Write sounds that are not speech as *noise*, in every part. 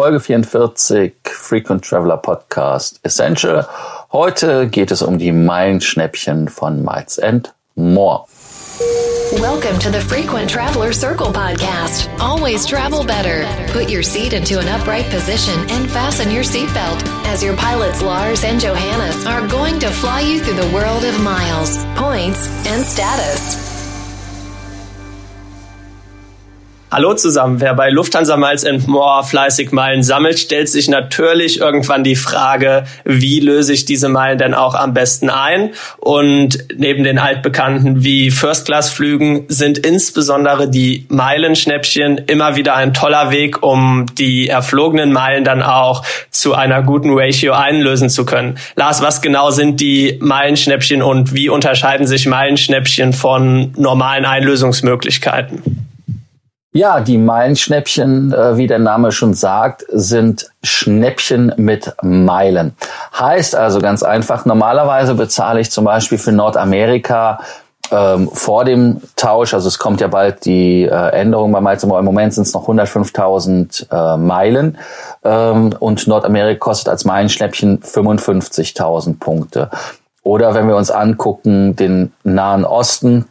Folge 44 Frequent Traveler Podcast Essential. Heute geht es um die Meilenschnäppchen von Miles and More. Welcome to the Frequent Traveler Circle podcast. Always travel better. Put your seat into an upright position and fasten your seatbelt as your pilots Lars and Johannes are going to fly you through the world of miles, points, and status. Hallo zusammen. Wer bei Lufthansa Miles and More fleißig Meilen sammelt, stellt sich natürlich irgendwann die Frage, wie löse ich diese Meilen denn auch am besten ein? Und neben den altbekannten wie First-Class-Flügen sind insbesondere die Meilenschnäppchen immer wieder ein toller Weg, um die erflogenen Meilen dann auch zu einer guten Ratio einlösen zu können. Lars, was genau sind die Meilenschnäppchen und wie unterscheiden sich Meilenschnäppchen von normalen Einlösungsmöglichkeiten? Ja, die Meilenschnäppchen, äh, wie der Name schon sagt, sind Schnäppchen mit Meilen. Heißt also ganz einfach, normalerweise bezahle ich zum Beispiel für Nordamerika ähm, vor dem Tausch, also es kommt ja bald die äh, Änderung bei Miles im Moment sind es noch 105.000 äh, Meilen ähm, und Nordamerika kostet als Meilenschnäppchen 55.000 Punkte. Oder wenn wir uns angucken, den Nahen Osten,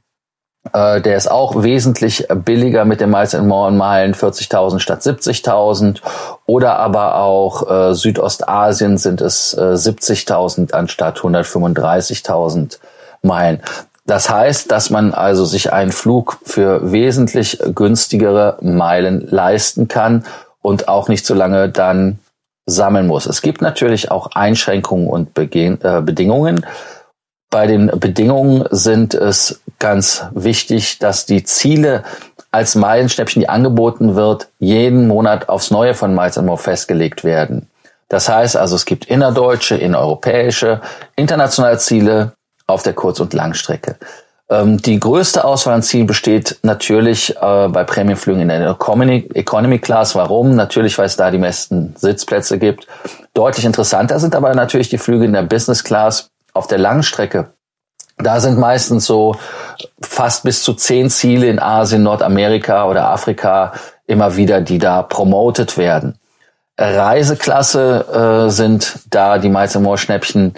äh, der ist auch wesentlich billiger mit den Miles More Meilen 40.000 statt 70.000. Oder aber auch äh, Südostasien sind es äh, 70.000 anstatt 135.000 Meilen. Das heißt, dass man also sich einen Flug für wesentlich günstigere Meilen leisten kann und auch nicht so lange dann sammeln muss. Es gibt natürlich auch Einschränkungen und Begehen, äh, Bedingungen. Bei den Bedingungen sind es ganz wichtig, dass die Ziele als Meilenschnäppchen, die angeboten wird, jeden Monat aufs Neue von Miles More festgelegt werden. Das heißt also, es gibt innerdeutsche, innereuropäische, internationale Ziele auf der Kurz- und Langstrecke. Ähm, die größte Auswahl an Zielen besteht natürlich äh, bei Prämienflügen in der Economy, Economy Class. Warum? Natürlich, weil es da die meisten Sitzplätze gibt. Deutlich interessanter sind aber natürlich die Flüge in der Business Class auf der Langstrecke, da sind meistens so fast bis zu zehn Ziele in Asien, Nordamerika oder Afrika immer wieder, die da promotet werden. Reiseklasse äh, sind da die Miles More Schnäppchen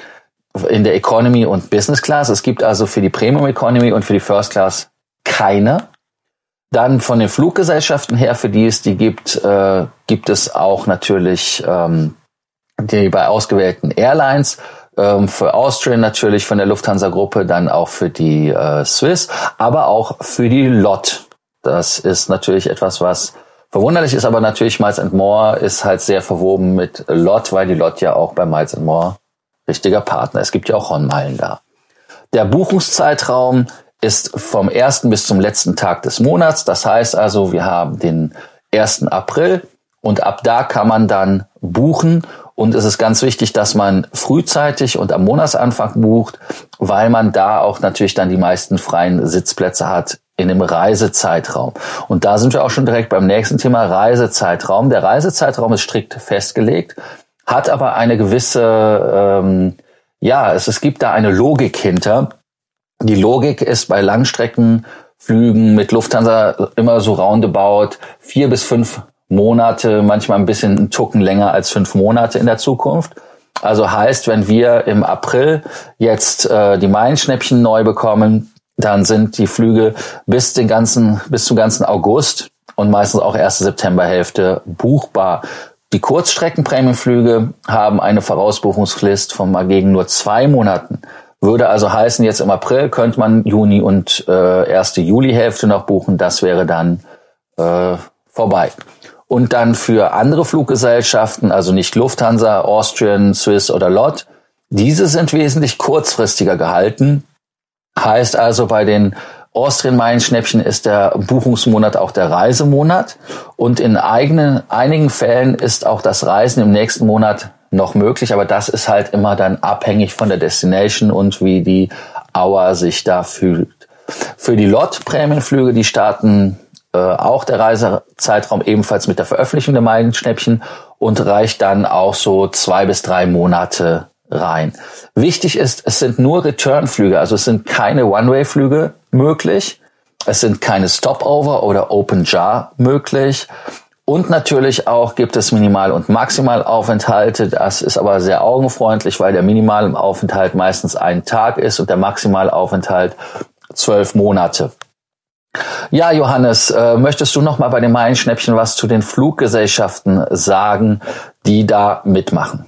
in der Economy und Business Class. Es gibt also für die Premium Economy und für die First Class keine. Dann von den Fluggesellschaften her, für die es die gibt, äh, gibt es auch natürlich ähm, die bei ausgewählten Airlines ähm, für Austrian natürlich von der Lufthansa-Gruppe, dann auch für die äh, Swiss, aber auch für die LOT. Das ist natürlich etwas, was verwunderlich ist, aber natürlich Miles More ist halt sehr verwoben mit LOT, weil die LOT ja auch bei Miles More richtiger Partner. Es gibt ja auch Hornmeilen da. Der Buchungszeitraum ist vom ersten bis zum letzten Tag des Monats. Das heißt also, wir haben den 1. April und ab da kann man dann buchen und es ist ganz wichtig, dass man frühzeitig und am Monatsanfang bucht, weil man da auch natürlich dann die meisten freien Sitzplätze hat in dem Reisezeitraum. Und da sind wir auch schon direkt beim nächsten Thema Reisezeitraum. Der Reisezeitraum ist strikt festgelegt, hat aber eine gewisse, ähm, ja, es, es gibt da eine Logik hinter. Die Logik ist bei Langstreckenflügen mit Lufthansa immer so roundabout vier bis fünf Monate, manchmal ein bisschen einen Tucken länger als fünf Monate in der Zukunft. Also heißt, wenn wir im April jetzt äh, die Meilenschnäppchen neu bekommen, dann sind die Flüge bis den ganzen, bis zum ganzen August und meistens auch erste Septemberhälfte buchbar. Die Kurzstreckenprämienflüge haben eine Vorausbuchungsfrist von mal gegen nur zwei Monaten. Würde also heißen, jetzt im April könnte man Juni und äh, erste Julihälfte noch buchen. Das wäre dann äh, vorbei und dann für andere Fluggesellschaften, also nicht Lufthansa, Austrian, Swiss oder LOT, diese sind wesentlich kurzfristiger gehalten. Heißt also, bei den Austrian Meilenschnäppchen ist der Buchungsmonat auch der Reisemonat und in eigenen, einigen Fällen ist auch das Reisen im nächsten Monat noch möglich, aber das ist halt immer dann abhängig von der Destination und wie die Hour sich da fühlt. Für die LOT-Prämienflüge, die starten äh, auch der Reisezeitraum ebenfalls mit der Veröffentlichung der Meilenschnäppchen und reicht dann auch so zwei bis drei Monate rein. Wichtig ist, es sind nur Returnflüge, also es sind keine One-Way-Flüge möglich, es sind keine Stopover oder Open Jar möglich Und natürlich auch gibt es Minimal- und Maximalaufenthalte. Das ist aber sehr augenfreundlich, weil der Minimalaufenthalt meistens ein Tag ist und der Maximalaufenthalt zwölf Monate. Ja, Johannes, äh, möchtest du noch mal bei den Meilenschnäppchen was zu den Fluggesellschaften sagen, die da mitmachen?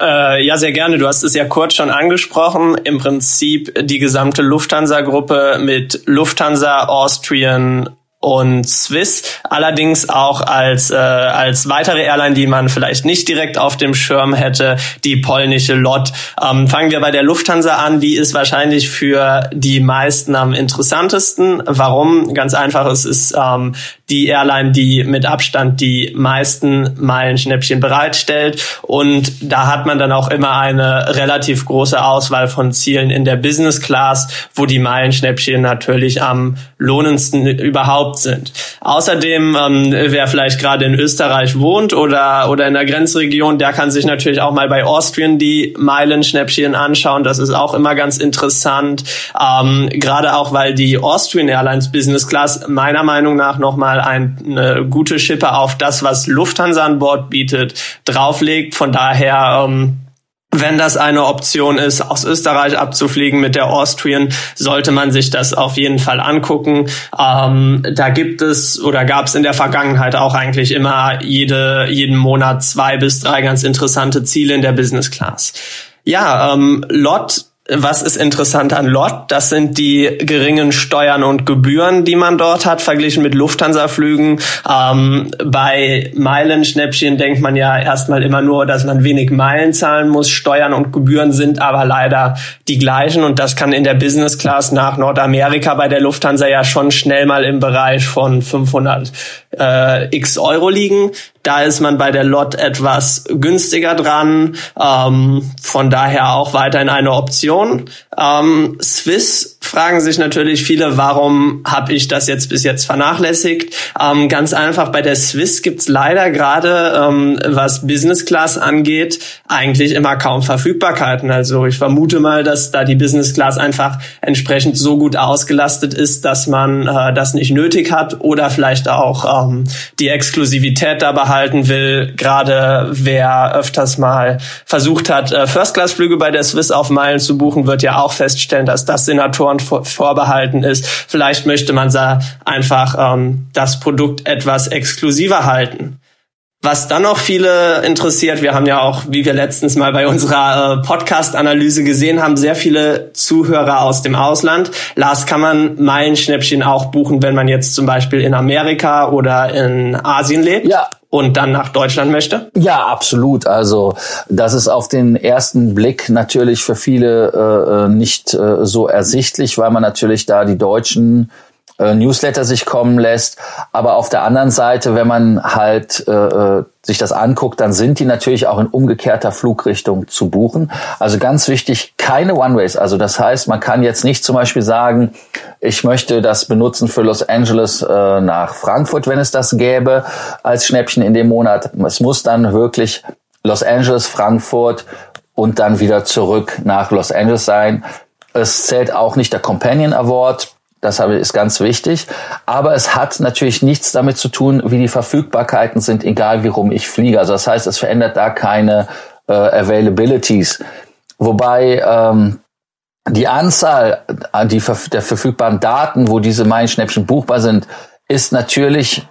Äh, ja, sehr gerne. Du hast es ja kurz schon angesprochen. Im Prinzip die gesamte Lufthansa-Gruppe mit Lufthansa, Austrian, und Swiss, allerdings auch als, äh, als weitere Airline, die man vielleicht nicht direkt auf dem Schirm hätte, die polnische LOT. Ähm, fangen wir bei der Lufthansa an, die ist wahrscheinlich für die meisten am interessantesten. Warum? Ganz einfach, es ist ähm, die Airline, die mit Abstand die meisten Meilenschnäppchen bereitstellt und da hat man dann auch immer eine relativ große Auswahl von Zielen in der Business Class, wo die Meilenschnäppchen natürlich am lohnendsten überhaupt sind. Außerdem, ähm, wer vielleicht gerade in Österreich wohnt oder, oder in der Grenzregion, der kann sich natürlich auch mal bei Austrian die Meilenschnäppchen anschauen. Das ist auch immer ganz interessant. Ähm, gerade auch, weil die Austrian Airlines Business Class meiner Meinung nach nochmal eine gute Schippe auf das, was Lufthansa an Bord bietet, drauflegt. Von daher ähm, wenn das eine Option ist, aus Österreich abzufliegen mit der Austrian, sollte man sich das auf jeden Fall angucken. Ähm, da gibt es oder gab es in der Vergangenheit auch eigentlich immer jede, jeden Monat zwei bis drei ganz interessante Ziele in der Business Class. Ja, ähm, Lot was ist interessant an LOT? Das sind die geringen Steuern und Gebühren, die man dort hat, verglichen mit Lufthansa-Flügen. Ähm, bei Meilenschnäppchen denkt man ja erstmal immer nur, dass man wenig Meilen zahlen muss. Steuern und Gebühren sind aber leider die gleichen und das kann in der Business Class nach Nordamerika bei der Lufthansa ja schon schnell mal im Bereich von 500 äh, x Euro liegen. Da ist man bei der Lot etwas günstiger dran. Ähm, von daher auch weiterhin eine Option. Ähm, Swiss fragen sich natürlich viele, warum habe ich das jetzt bis jetzt vernachlässigt? Ähm, ganz einfach, bei der Swiss gibt's leider gerade, ähm, was Business Class angeht, eigentlich immer kaum Verfügbarkeiten. Also ich vermute mal, dass da die Business Class einfach entsprechend so gut ausgelastet ist, dass man äh, das nicht nötig hat oder vielleicht auch ähm, die Exklusivität da behalten will. Gerade wer öfters mal versucht hat, äh, First-Class-Flüge bei der Swiss auf Meilen zu buchen, wird ja auch feststellen, dass das Senatoren vorbehalten ist. Vielleicht möchte man da einfach ähm, das Produkt etwas exklusiver halten. Was dann noch viele interessiert, wir haben ja auch, wie wir letztens mal bei unserer äh, Podcast-Analyse gesehen haben, sehr viele Zuhörer aus dem Ausland. Lars, kann man Meilenschnäppchen auch buchen, wenn man jetzt zum Beispiel in Amerika oder in Asien lebt? Ja, und dann nach Deutschland möchte? Ja, absolut. Also das ist auf den ersten Blick natürlich für viele äh, äh nicht äh, so ersichtlich, weil man natürlich da die deutschen äh, Newsletter sich kommen lässt. Aber auf der anderen Seite, wenn man halt äh, äh, sich das anguckt, dann sind die natürlich auch in umgekehrter Flugrichtung zu buchen. Also ganz wichtig, keine One-Ways. Also das heißt, man kann jetzt nicht zum Beispiel sagen, ich möchte das benutzen für Los Angeles äh, nach Frankfurt, wenn es das gäbe, als Schnäppchen in dem Monat. Es muss dann wirklich Los Angeles, Frankfurt und dann wieder zurück nach Los Angeles sein. Es zählt auch nicht der Companion Award das ist ganz wichtig. Aber es hat natürlich nichts damit zu tun, wie die Verfügbarkeiten sind, egal wie rum ich fliege. Also das heißt, es verändert da keine äh, Availabilities. Wobei ähm, die Anzahl äh, die, der verfügbaren Daten, wo diese Meilenschnäppchen buchbar sind, ist natürlich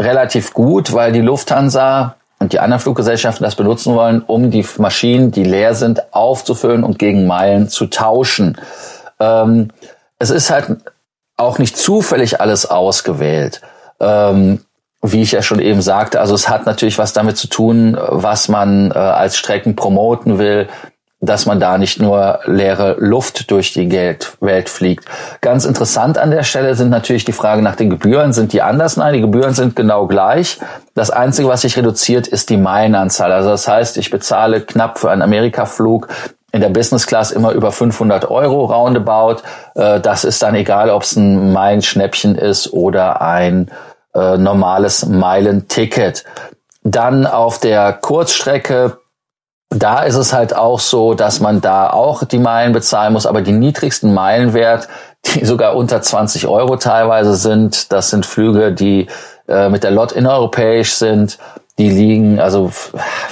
relativ gut, weil die Lufthansa und die anderen Fluggesellschaften das benutzen wollen, um die Maschinen, die leer sind, aufzufüllen und gegen Meilen zu tauschen. Ähm, es ist halt auch nicht zufällig alles ausgewählt. Ähm, wie ich ja schon eben sagte, also es hat natürlich was damit zu tun, was man äh, als Strecken promoten will, dass man da nicht nur leere Luft durch die Welt fliegt. Ganz interessant an der Stelle sind natürlich die Frage nach den Gebühren. Sind die anders? Nein, die Gebühren sind genau gleich. Das Einzige, was sich reduziert, ist die Meilenanzahl. Also das heißt, ich bezahle knapp für einen Amerika-Flug in der Business Class immer über 500 Euro roundabout. Äh, das ist dann egal, ob es ein Meilenschnäppchen ist oder ein äh, normales Meilenticket. Dann auf der Kurzstrecke da ist es halt auch so, dass man da auch die Meilen bezahlen muss, aber die niedrigsten Meilenwert, die *laughs* sogar unter 20 Euro teilweise sind, das sind Flüge, die äh, mit der Lot innereuropäisch sind, die liegen, also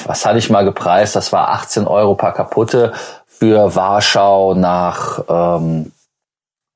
was hatte ich mal gepreist? Das war 18 Euro per kaputte für Warschau nach ähm,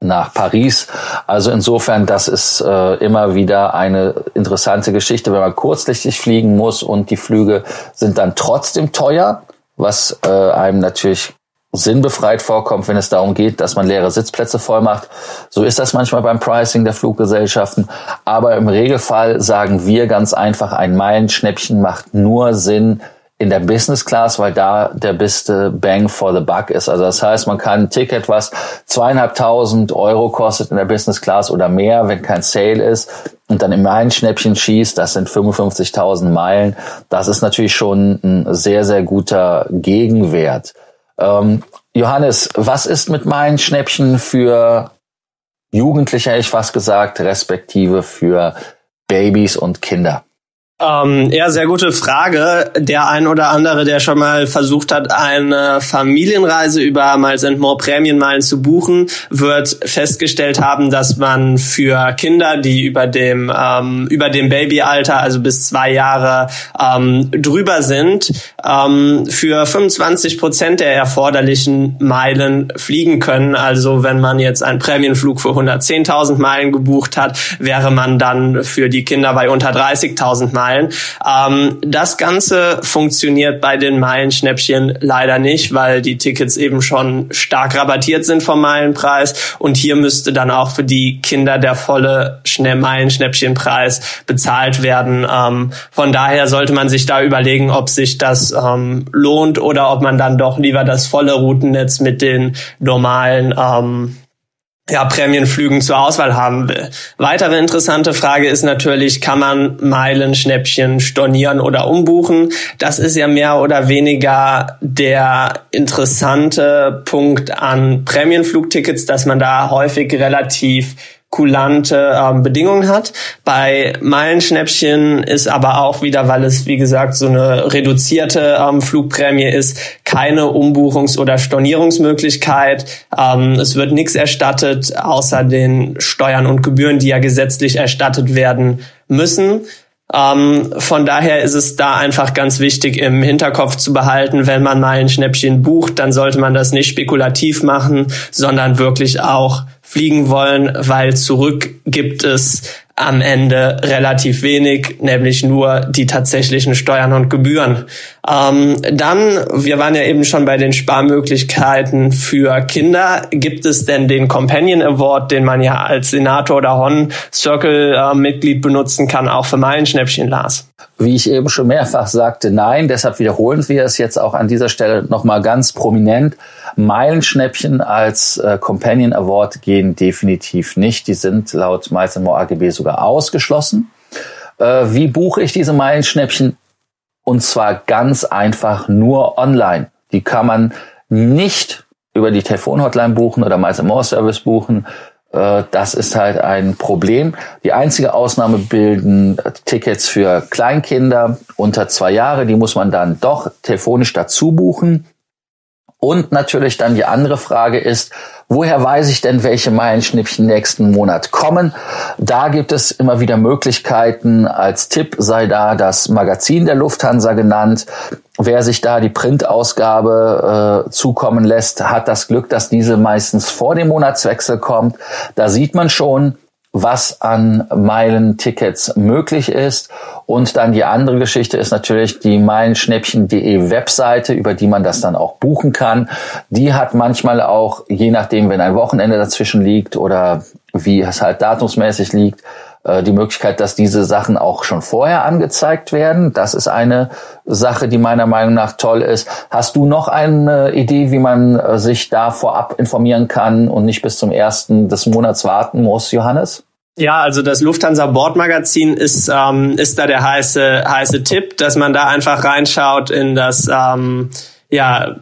nach Paris. Also insofern, das ist äh, immer wieder eine interessante Geschichte, wenn man kurzlichtig fliegen muss und die Flüge sind dann trotzdem teuer, was äh, einem natürlich sinnbefreit vorkommt, wenn es darum geht, dass man leere Sitzplätze voll macht. So ist das manchmal beim Pricing der Fluggesellschaften. Aber im Regelfall sagen wir ganz einfach, ein Meilenschnäppchen macht nur Sinn, in der Business Class, weil da der beste Bang for the Buck ist. Also das heißt, man kann ein Ticket, was zweieinhalbtausend Euro kostet in der Business Class oder mehr, wenn kein Sale ist, und dann im Meilenschnäppchen schießt, das sind 55.000 Meilen. Das ist natürlich schon ein sehr, sehr guter Gegenwert. Ähm, Johannes, was ist mit Meilenschnäppchen für Jugendliche, ich fast gesagt, respektive für Babys und Kinder? Ähm, ja, sehr gute Frage. Der ein oder andere, der schon mal versucht hat, eine Familienreise über Miles and More Prämienmeilen zu buchen, wird festgestellt haben, dass man für Kinder, die über dem ähm, über dem Babyalter, also bis zwei Jahre ähm, drüber sind, ähm, für 25 Prozent der erforderlichen Meilen fliegen können. Also wenn man jetzt einen Prämienflug für 110.000 Meilen gebucht hat, wäre man dann für die Kinder bei unter 30.000 Meilen Meilen. Ähm, das Ganze funktioniert bei den Meilenschnäppchen leider nicht, weil die Tickets eben schon stark rabattiert sind vom Meilenpreis und hier müsste dann auch für die Kinder der volle Meilenschnäppchenpreis bezahlt werden. Ähm, von daher sollte man sich da überlegen, ob sich das ähm, lohnt oder ob man dann doch lieber das volle Routennetz mit den normalen ähm, ja, Prämienflügen zur Auswahl haben will. Weitere interessante Frage ist natürlich, kann man Meilenschnäppchen stornieren oder umbuchen? Das ist ja mehr oder weniger der interessante Punkt an Prämienflugtickets, dass man da häufig relativ kulante ähm, Bedingungen hat. Bei Meilenschnäppchen ist aber auch wieder, weil es wie gesagt so eine reduzierte ähm, Flugprämie ist, keine Umbuchungs- oder Stornierungsmöglichkeit. Ähm, es wird nichts erstattet, außer den Steuern und Gebühren, die ja gesetzlich erstattet werden müssen. Ähm, von daher ist es da einfach ganz wichtig im Hinterkopf zu behalten, wenn man mal ein Schnäppchen bucht, dann sollte man das nicht spekulativ machen, sondern wirklich auch fliegen wollen, weil zurück gibt es am Ende relativ wenig, nämlich nur die tatsächlichen Steuern und Gebühren. Ähm, dann, wir waren ja eben schon bei den Sparmöglichkeiten für Kinder. Gibt es denn den Companion Award, den man ja als Senator oder Hon Circle äh, Mitglied benutzen kann, auch für Meilenschnäppchen, Lars? Wie ich eben schon mehrfach sagte, nein. Deshalb wiederholen wir es jetzt auch an dieser Stelle nochmal ganz prominent. Meilenschnäppchen als äh, Companion Award gehen definitiv nicht. Die sind laut More AGB sogar ausgeschlossen. Äh, wie buche ich diese Meilenschnäppchen? Und zwar ganz einfach nur online. Die kann man nicht über die Telefonhotline buchen oder Miles More Service buchen. Äh, das ist halt ein Problem. Die einzige Ausnahme bilden Tickets für Kleinkinder unter zwei Jahre. Die muss man dann doch telefonisch dazu buchen. Und natürlich dann die andere Frage ist, woher weiß ich denn, welche Meilenschnippchen nächsten Monat kommen? Da gibt es immer wieder Möglichkeiten. Als Tipp sei da das Magazin der Lufthansa genannt. Wer sich da die Printausgabe äh, zukommen lässt, hat das Glück, dass diese meistens vor dem Monatswechsel kommt. Da sieht man schon, was an Meilentickets möglich ist. Und dann die andere Geschichte ist natürlich die meilenschnäppchen.de Webseite, über die man das dann auch buchen kann. Die hat manchmal auch, je nachdem, wenn ein Wochenende dazwischen liegt oder wie es halt datumsmäßig liegt, äh, die Möglichkeit, dass diese Sachen auch schon vorher angezeigt werden. Das ist eine Sache, die meiner Meinung nach toll ist. Hast du noch eine Idee, wie man äh, sich da vorab informieren kann und nicht bis zum ersten des Monats warten muss, Johannes? Ja, also das Lufthansa Bordmagazin ist ähm, ist da der heiße heiße Tipp, dass man da einfach reinschaut in das ähm, ja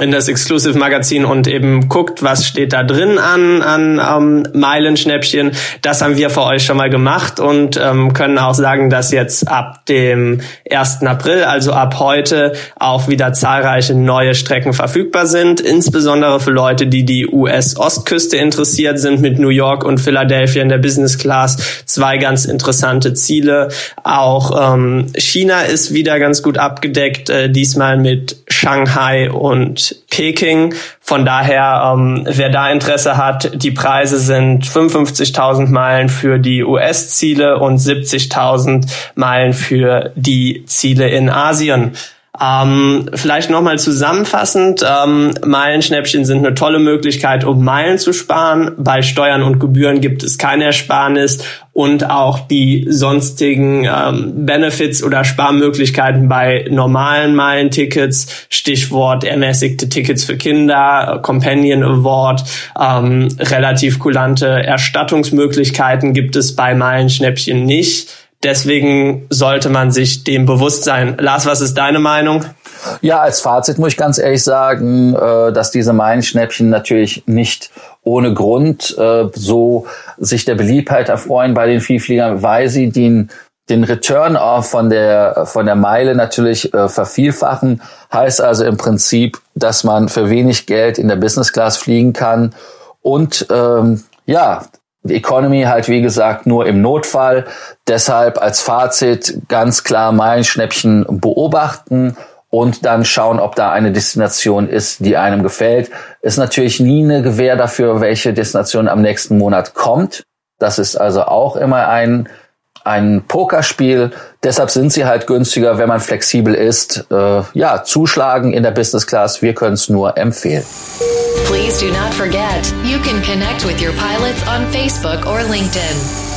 in das Exclusive Magazin und eben guckt, was steht da drin an, an ähm, Meilenschnäppchen. Das haben wir für euch schon mal gemacht und ähm, können auch sagen, dass jetzt ab dem 1. April, also ab heute, auch wieder zahlreiche neue Strecken verfügbar sind. Insbesondere für Leute, die die US-Ostküste interessiert sind, mit New York und Philadelphia in der Business Class. Zwei ganz interessante Ziele. Auch ähm, China ist wieder ganz gut abgedeckt, äh, diesmal mit Shanghai und Peking. Von daher, ähm, wer da Interesse hat, die Preise sind 55.000 Meilen für die US-Ziele und 70.000 Meilen für die Ziele in Asien. Ähm, vielleicht nochmal zusammenfassend, ähm, Meilenschnäppchen sind eine tolle Möglichkeit, um Meilen zu sparen. Bei Steuern und Gebühren gibt es keine Ersparnis und auch die sonstigen ähm, Benefits oder Sparmöglichkeiten bei normalen Meilentickets, Stichwort ermäßigte Tickets für Kinder, Companion Award, ähm, relativ kulante Erstattungsmöglichkeiten gibt es bei Meilenschnäppchen nicht. Deswegen sollte man sich dem bewusst sein. Lars, was ist deine Meinung? Ja, als Fazit muss ich ganz ehrlich sagen, äh, dass diese Meilenschnäppchen natürlich nicht ohne Grund äh, so sich der Beliebtheit erfreuen bei den Vielfliegern, weil sie den den Return von der von der Meile natürlich äh, vervielfachen. Heißt also im Prinzip, dass man für wenig Geld in der Business Class fliegen kann und ähm, ja, die Economy halt, wie gesagt, nur im Notfall. Deshalb als Fazit ganz klar Meilenschnäppchen beobachten und dann schauen, ob da eine Destination ist, die einem gefällt. Ist natürlich nie eine Gewähr dafür, welche Destination am nächsten Monat kommt. Das ist also auch immer ein, ein Pokerspiel. Deshalb sind sie halt günstiger, wenn man flexibel ist. Äh, ja, zuschlagen in der Business Class. Wir können es nur empfehlen. Please do not forget, you can connect with your pilots on Facebook or LinkedIn.